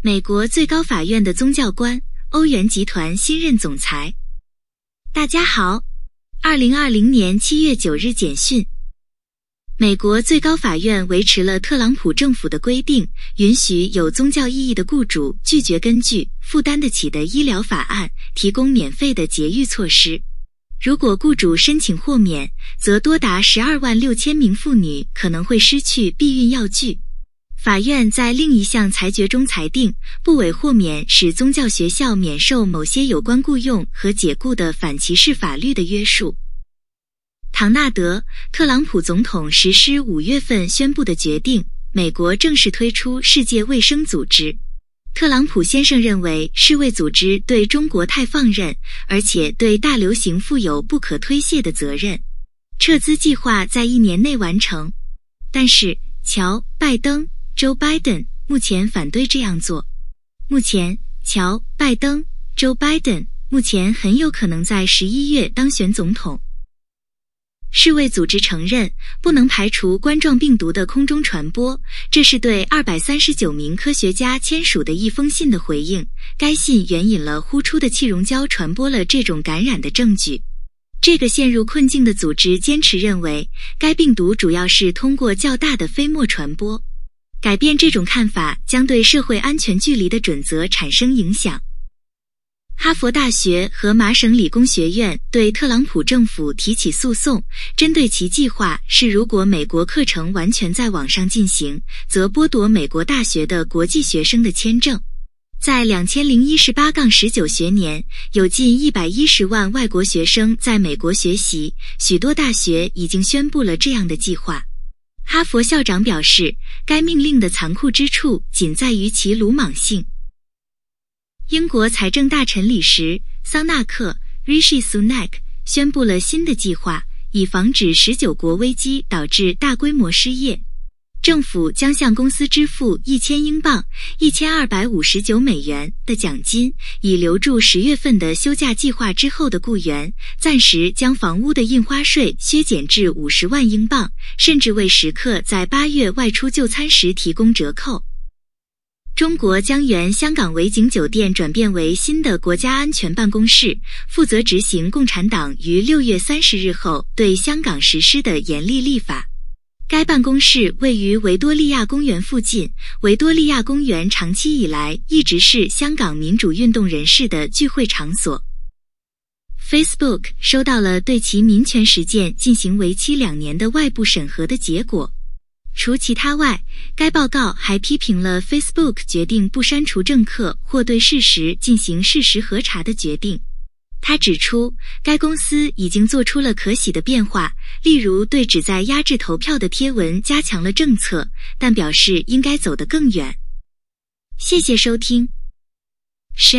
美国最高法院的宗教官，欧元集团新任总裁。大家好，二零二零年七月九日简讯。美国最高法院维持了特朗普政府的规定，允许有宗教意义的雇主拒绝根据负担得起的医疗法案提供免费的节育措施。如果雇主申请豁免，则多达十二万六千名妇女可能会失去避孕药具。法院在另一项裁决中裁定，不委豁免使宗教学校免受某些有关雇佣和解雇的反歧视法律的约束。唐纳德·特朗普总统实施五月份宣布的决定，美国正式推出世界卫生组织。特朗普先生认为世卫组织对中国太放任，而且对大流行负有不可推卸的责任。撤资计划在一年内完成，但是乔·拜登 （Joe Biden） 目前反对这样做。目前，乔·拜登 （Joe Biden） 目前很有可能在十一月当选总统。世卫组织承认不能排除冠状病毒的空中传播，这是对二百三十九名科学家签署的一封信的回应。该信援引了呼出的气溶胶传播了这种感染的证据。这个陷入困境的组织坚持认为，该病毒主要是通过较大的飞沫传播。改变这种看法将对社会安全距离的准则产生影响。哈佛大学和麻省理工学院对特朗普政府提起诉讼，针对其计划是如果美国课程完全在网上进行，则剥夺美国大学的国际学生的签证。在两千零一十八杠十九学年，有近一百一十万外国学生在美国学习，许多大学已经宣布了这样的计划。哈佛校长表示，该命令的残酷之处仅在于其鲁莽性。英国财政大臣里什·桑纳克 （Rishi Sunak） 宣布了新的计划，以防止十九国危机导致大规模失业。政府将向公司支付一千英镑（一千二百五十九美元）的奖金，以留住十月份的休假计划之后的雇员。暂时将房屋的印花税削减至五十万英镑，甚至为食客在八月外出就餐时提供折扣。中国将原香港维景酒店转变为新的国家安全办公室，负责执行共产党于六月三十日后对香港实施的严厉立法。该办公室位于维多利亚公园附近。维多利亚公园长期以来一直是香港民主运动人士的聚会场所。Facebook 收到了对其民权实践进行为期两年的外部审核的结果。除其他外，该报告还批评了 Facebook 决定不删除政客或对事实进行事实核查的决定。他指出，该公司已经做出了可喜的变化，例如对旨在压制投票的贴文加强了政策，但表示应该走得更远。谢谢收听，Share。